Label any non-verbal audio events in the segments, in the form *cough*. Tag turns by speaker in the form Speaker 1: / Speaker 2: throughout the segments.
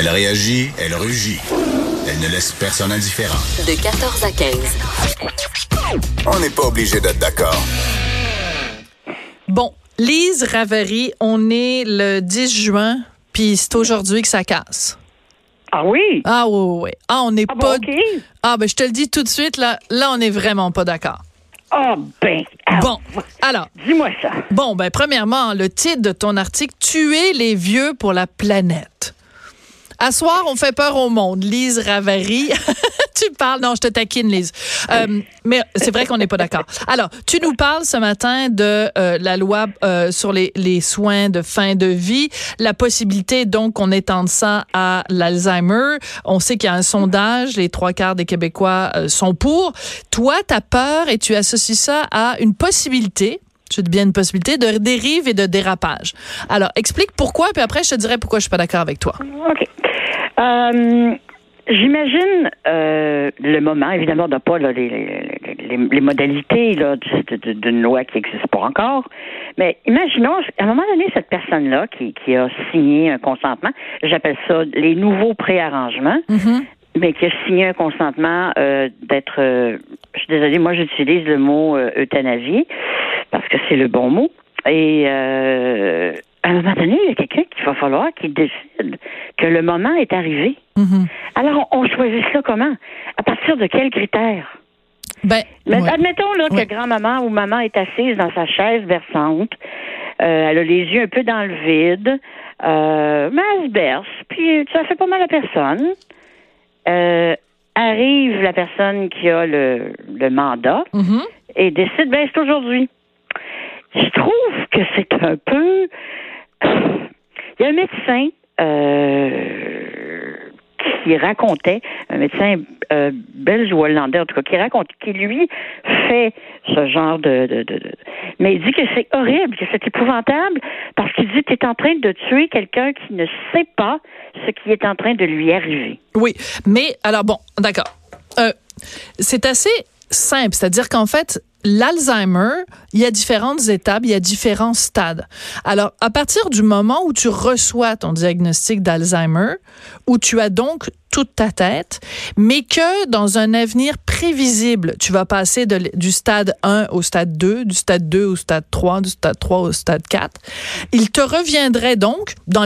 Speaker 1: Elle réagit, elle rugit. Elle ne laisse personne indifférent.
Speaker 2: De 14 à 15.
Speaker 1: On n'est pas obligé d'être d'accord.
Speaker 3: Bon, Lise Ravary, on est le 10 juin, puis c'est aujourd'hui que ça casse.
Speaker 4: Ah oui?
Speaker 3: Ah oui, oui, oui. Ah, on n'est
Speaker 4: Ah bon,
Speaker 3: pas...
Speaker 4: OK.
Speaker 3: Ah, ben je te le dis tout de suite, là, là, on n'est vraiment pas d'accord.
Speaker 4: Ah ben, ah,
Speaker 3: Bon, alors,
Speaker 4: dis-moi ça.
Speaker 3: bon, ben premièrement, le titre de ton article, Tuer les vieux pour la planète. À soir, on fait peur au monde. Lise Ravary. *laughs* tu parles. Non, je te taquine, Lise. Euh, mais c'est vrai qu'on n'est pas d'accord. Alors, tu nous parles ce matin de euh, la loi euh, sur les, les soins de fin de vie, la possibilité donc qu'on étende ça à l'Alzheimer. On sait qu'il y a un sondage, les trois quarts des Québécois euh, sont pour. Toi, tu as peur et tu associes ça à une possibilité dis bien une possibilité de dérive et de dérapage. Alors, explique pourquoi, puis après, je te dirai pourquoi je suis pas d'accord avec toi.
Speaker 4: OK. Euh, J'imagine euh, le moment, évidemment, on n'a pas là, les, les, les, les modalités d'une loi qui n'existe pas encore. Mais imaginons, à un moment donné, cette personne-là qui, qui a signé un consentement, j'appelle ça les nouveaux préarrangements, mais qui a signé un consentement euh, d'être, euh, je suis désolée, moi j'utilise le mot euh, euthanasie parce que c'est le bon mot. Et euh, à un moment donné, il y a quelqu'un qu'il va falloir qu'il décide que le moment est arrivé.
Speaker 3: Mhm.
Speaker 4: Alors, on, choisit ça comment? À partir de quels critères?
Speaker 3: Ben,
Speaker 4: Mais
Speaker 3: ouais.
Speaker 4: admettons là,
Speaker 3: Ouais.
Speaker 4: que grand-maman ou maman est assise dans sa chaise berçante. Euh, elle a les yeux un peu dans le vide. Euh, mais elle se berce. Puis ça fait pas mal à personne. Euh, arrive la personne qui a le, le mandat
Speaker 3: Mhm.
Speaker 4: et décide, ben c'est aujourd'hui. Je trouve que c'est un peu... Il y a un médecin euh, qui racontait, un médecin euh, belge ou hollandais, en tout cas, qui raconte, qui lui fait ce genre de... mais il dit que c'est horrible, que c'est épouvantable, parce qu'il dit que tu es en train de tuer quelqu'un qui ne sait pas ce qui est en train de lui arriver.
Speaker 3: Oui, mais alors bon, d'accord. Euh, c'est assez simple, c'est-à-dire qu'en fait, l'Alzheimer, il y a différentes étapes, il y a différents stades. Alors, à partir du moment où tu reçois ton diagnostic d'Alzheimer, où tu as donc toute ta tête, mais que dans un avenir prévisible, tu vas passer du stade 1 au stade 2, du stade 2 au stade 3, du stade 3 au stade 4, il te reviendrait donc, dans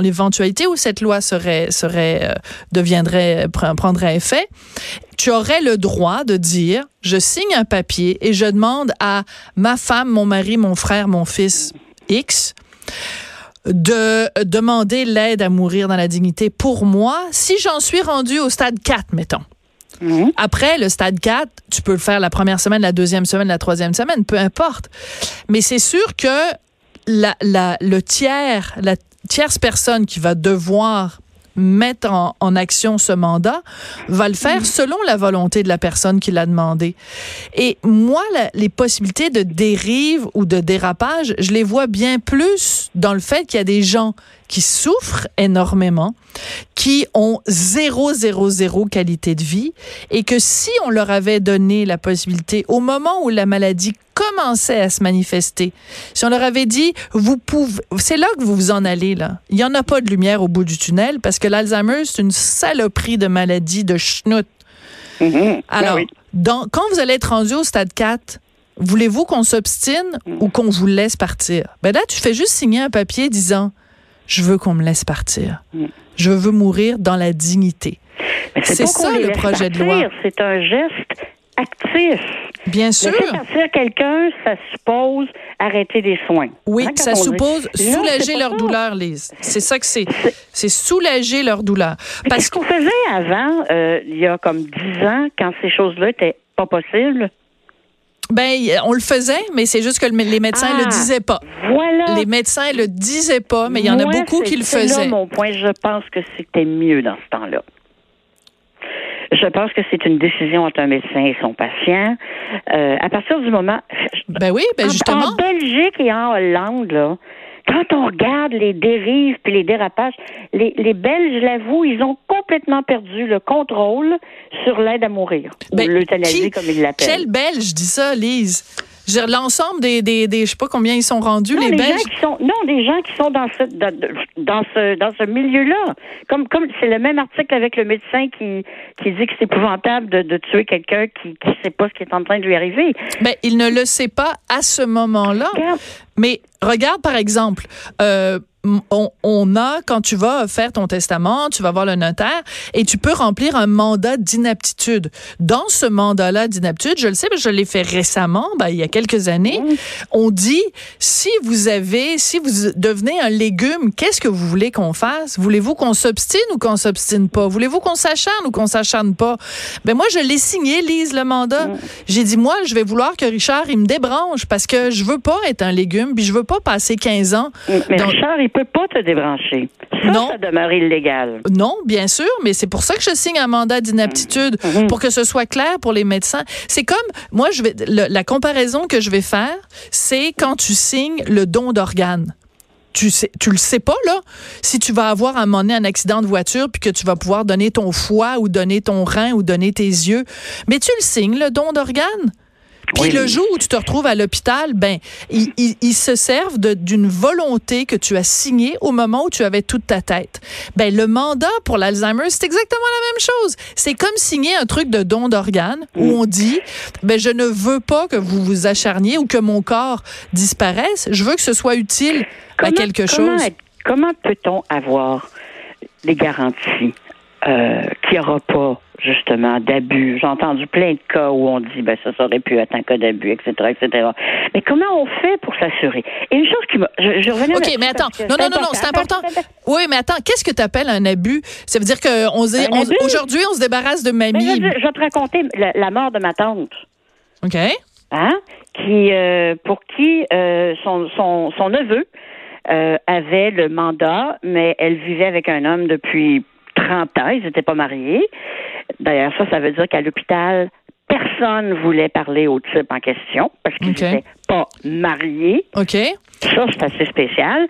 Speaker 3: l'éventualité où cette loi serait, serait, euh, deviendrait, pre- prendrait effet, tu aurais le droit de dire, je signe un papier et je demande à ma femme, mon mari, mon frère, mon fils X de demander l'aide à mourir dans la dignité pour moi si j'en suis rendu au stade 4, mettons. Après, le stade 4, tu peux le faire la première semaine, la deuxième semaine, la troisième semaine, peu importe. Mais c'est sûr que la, la- le tiers, la tierce personne qui va devoir mettre en, en action ce mandat va le faire selon la volonté de la personne qui l'a demandé. Et moi, la- les possibilités de dérive ou de dérapage, je les vois bien plus dans le fait qu'il y a des gens qui souffrent énormément, qui ont zéro, zéro, zéro qualité de vie, et que si on leur avait donné la possibilité, au moment où la maladie commençait à se manifester, si on leur avait dit, vous pouvez, c'est là que vous vous en allez, là. Il n'y en a pas de lumière au bout du tunnel, parce que l'Alzheimer, c'est une saloperie de maladie de schnout. Alors,
Speaker 4: oui.
Speaker 3: dans- quand vous allez être rendu au stade 4, voulez-vous qu'on s'obstine ou qu'on vous laisse partir? Ben là, tu fais juste signer un papier disant Je veux qu'on me laisse partir. Je veux mourir dans la dignité. C'est ça, le projet de loi.
Speaker 4: C'est un geste actif.
Speaker 3: Bien sûr.
Speaker 4: Laisser partir quelqu'un, ça suppose arrêter les soins.
Speaker 3: Oui,
Speaker 4: Hein,
Speaker 3: ça
Speaker 4: dit-
Speaker 3: suppose soulager leur
Speaker 4: ça.
Speaker 3: douleur, Lise. C'est ça que c'est. C'est soulager leur douleur. Parce
Speaker 4: qu'on faisait avant, euh, il y a comme dix ans, quand ces choses-là étaient pas possibles?
Speaker 3: Ben, on le faisait, mais c'est juste que le- les médecins
Speaker 4: Ah,
Speaker 3: le disaient pas.
Speaker 4: Voilà.
Speaker 3: Les médecins le disaient pas, mais il y en a beaucoup qui le faisaient.
Speaker 4: là mon point. Je pense que c'était mieux dans ce temps-là. Je pense que c'est une décision entre un médecin et son patient. Euh, à partir du moment.
Speaker 3: Ben oui, ben
Speaker 4: en,
Speaker 3: justement.
Speaker 4: en Belgique et en Hollande, là, quand on regarde les dérives puis les dérapages, les, les Belges, je l'avoue, ils ont complètement perdu le contrôle sur l'aide à mourir.
Speaker 3: Ben,
Speaker 4: ou l'euthanasie, comme ils l'appellent.
Speaker 3: Quel Belge dit ça, Lise? L'ensemble des, des, des, je sais pas combien ils sont rendus,
Speaker 4: Non,
Speaker 3: les Belges.
Speaker 4: gens qui sont, non, des gens qui sont dans ce, dans, dans ce, dans ce milieu-là. Comme, comme c'est le même article avec le médecin qui, qui dit que c'est épouvantable de, de tuer quelqu'un qui, qui sait pas ce qui est en train de lui arriver.
Speaker 3: Ben, il ne le sait pas à ce moment-là. Mais regarde, par exemple, euh, on, on, a, quand tu vas faire ton testament, tu vas voir le notaire et tu peux remplir un mandat d'inaptitude. Dans ce mandat-là d'inaptitude, je le sais, mais je l'ai fait récemment, ben, il y a quelques années, on dit, si vous avez, si vous devenez un légume, qu'est-ce que vous voulez qu'on fasse? Voulez-vous qu'on s'obstine ou qu'on s'obstine pas? Voulez-vous qu'on s'acharne ou qu'on s'acharne pas? Ben, moi, je l'ai signé, Lise, le mandat. J'ai dit, moi, je vais vouloir que Richard, il me débranche parce que je veux pas être un légume puis je veux pas passer 15 ans.
Speaker 4: Mais
Speaker 3: dans-
Speaker 4: Richard, il peut pas te débrancher. Ça,
Speaker 3: Non.
Speaker 4: ça demeure illégal.
Speaker 3: Non, bien sûr, mais c'est pour ça que je signe un mandat d'inaptitude, pour que ce soit clair pour les médecins. C'est comme, moi, je vais, le- la comparaison que je vais faire, c'est quand tu signes le don d'organes. Tu sais, tu le sais pas, là, si tu vas avoir à un moment donné un accident de voiture puis que tu vas pouvoir donner ton foie ou donner ton rein ou donner tes yeux. Mais tu le signes, le don d'organes. Puis
Speaker 4: Oui.
Speaker 3: le jour où tu te retrouves à l'hôpital, ben, ils, ils- ils se servent d'une volonté que tu as signée au moment où tu avais toute ta tête. Ben, le mandat pour l'Alzheimer, c'est exactement la même chose. C'est comme signer un truc de don d'organes où on dit, ben, je ne veux pas que vous vous acharniez ou que mon corps disparaisse. Je veux que ce soit utile à quelque
Speaker 4: comment
Speaker 3: chose.
Speaker 4: Comment peut-on avoir des garanties euh, qu'il n'y aura pas justement d'abus? J'ai entendu plein de cas où on dit ben ça aurait pu être un cas d'abus, etc., etc. Mais comment on fait pour s'assurer? Et une chose qui m'a... Je, je revenais
Speaker 3: OK, mais attends.
Speaker 4: que
Speaker 3: Non, non, non, non, c'est important. Oui, mais attends, qu'est-ce que tu appelles un abus? Ça veut dire qu'on se dit,
Speaker 4: Un
Speaker 3: on-
Speaker 4: abus?
Speaker 3: aujourd'hui, on se débarrasse de mamie.
Speaker 4: je, je vais te raconter la, la mort de ma tante.
Speaker 3: OK?
Speaker 4: hein, qui, euh, pour qui euh, son, son, son neveu euh, avait le mandat, mais elle vivait avec un homme depuis 30 ans. Ils n'étaient pas mariés. D'ailleurs, ça, ça veut dire qu'à l'hôpital, personne voulait parler au type en question parce qu'ils n'étaient pas mariés.
Speaker 3: OK?
Speaker 4: Ça, c'est assez spécial.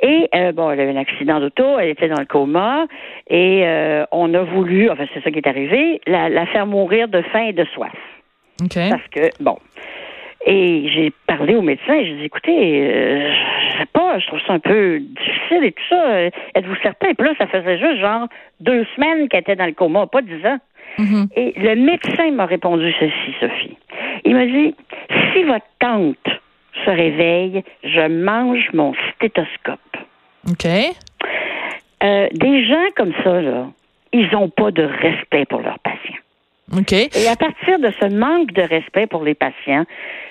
Speaker 4: Et euh, bon, elle a eu un accident d'auto, elle était dans le coma, et euh, on a voulu, enfin c'est ça qui est arrivé, la, la faire mourir de faim et de soif.
Speaker 3: OK.
Speaker 4: Parce que, bon. Et j'ai parlé au médecin, j'ai dit, écoutez, euh, je sais pas, je trouve ça un peu difficile et tout ça. Êtes-vous certain? Puis là, ça faisait juste genre deux semaines qu'elle était dans le coma, pas dix ans.
Speaker 3: Mhm.
Speaker 4: Et le médecin m'a répondu ceci, Sophie. Il m'a dit, si votre tante se réveille, je mange mon stéthoscope.
Speaker 3: OK.
Speaker 4: Euh, des gens comme ça, là, ils n'ont pas de respect pour leurs patients. Et à partir de ce manque de respect pour les patients,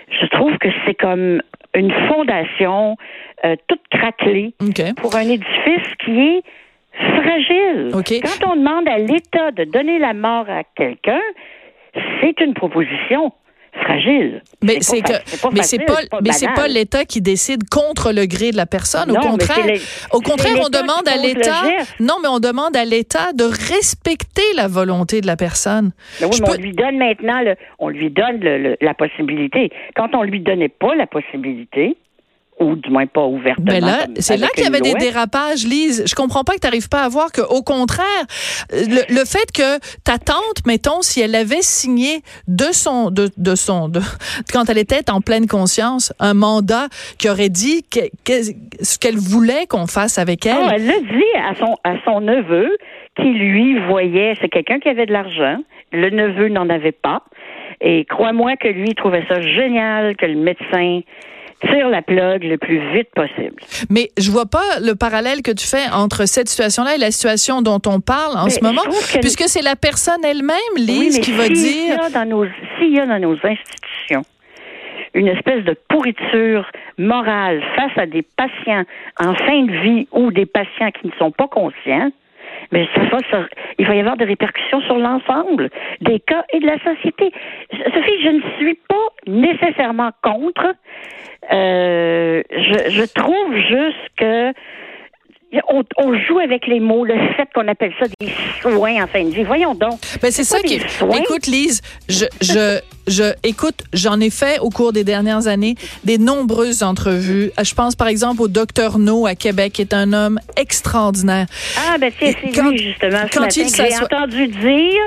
Speaker 4: je trouve que c'est comme une fondation euh, toute craquelée pour un édifice qui est fragile. Quand on demande à l'État de donner la mort à quelqu'un, c'est une proposition fragile.
Speaker 3: Mais c'est que, mais c'est pas, mais c'est pas l'État qui décide contre le gré de la personne.
Speaker 4: Non,
Speaker 3: au contraire, au contraire, on demande à l'État. Non, mais on demande à l'État de respecter la volonté de la personne.
Speaker 4: Mais oui,
Speaker 3: Je
Speaker 4: mais
Speaker 3: peux-
Speaker 4: on lui donne maintenant, le- on lui donne le- la possibilité. Quand on lui donnait pas la possibilité, ou du moins pas ouvertement.
Speaker 3: Ben là, c'est là qu'il y avait des dérapages, Lise. Je comprends pas que tu n'arrives pas à voir que, au contraire, le, le fait que ta tante, mettons, si elle avait signé de son, de, de son, de, *laughs* quand elle était en pleine conscience, un mandat qui aurait dit que- que- ce qu'elle voulait qu'on fasse avec elle.
Speaker 4: Ah, elle l'a dit à son, à son neveu, qui lui voyait, c'est quelqu'un qui avait de l'argent. Le neveu n'en avait pas. Et crois-moi que lui trouvait ça génial que le médecin tire la plug le plus vite possible.
Speaker 3: Mais je vois pas le parallèle que tu fais entre cette situation-là et la situation dont on parle en
Speaker 4: Mais
Speaker 3: ce moment, puisque c'est la personne elle-même, Lise,
Speaker 4: Oui,
Speaker 3: qui va
Speaker 4: s'il
Speaker 3: dire.
Speaker 4: S'il y a dans nos institutions une espèce de pourriture morale face à des patients en fin de vie ou des patients qui ne sont pas conscients, mais ça va il va y avoir des répercussions sur l'ensemble des cas et de la société. Sophie, je ne suis pas nécessairement contre. Euh, je, je trouve juste que on, on joue avec les mots, le fait qu'on appelle ça des soins en fin de vie. Voyons donc.
Speaker 3: Ben c'est ça qui. Écoute, Lise, je, je, je écoute, j'en ai fait au cours des dernières années des nombreuses entrevues. Je pense par exemple au docteur No à Québec, qui est un homme extraordinaire.
Speaker 4: Ah ben c'est lui justement ce quand il J'ai entendu dire,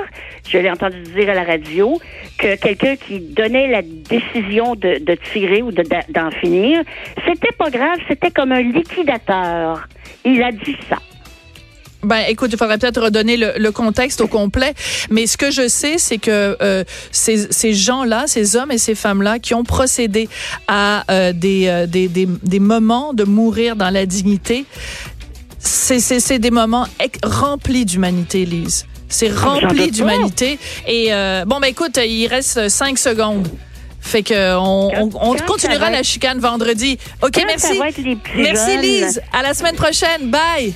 Speaker 4: je l'ai entendu dire à la radio que quelqu'un qui donnait la décision de, de tirer ou d'en finir, c'était pas grave, c'était comme un liquidateur. Il a dit ça.
Speaker 3: Ben, écoute, il faudrait peut-être redonner le, contexte au complet. Mais ce que je sais, c'est que euh, ces, ces gens-là, ces hommes et ces femmes-là, qui ont procédé à euh, des, euh, des, des, des, moments de mourir dans la dignité, c'est des moments remplis d'humanité, Lise. C'est rempli d'humanité. Et bon, ben écoute, il reste cinq secondes. Fait que on, on, continuera la chicane vendredi. OK, merci. merci Lise. À la semaine prochaine. Bye.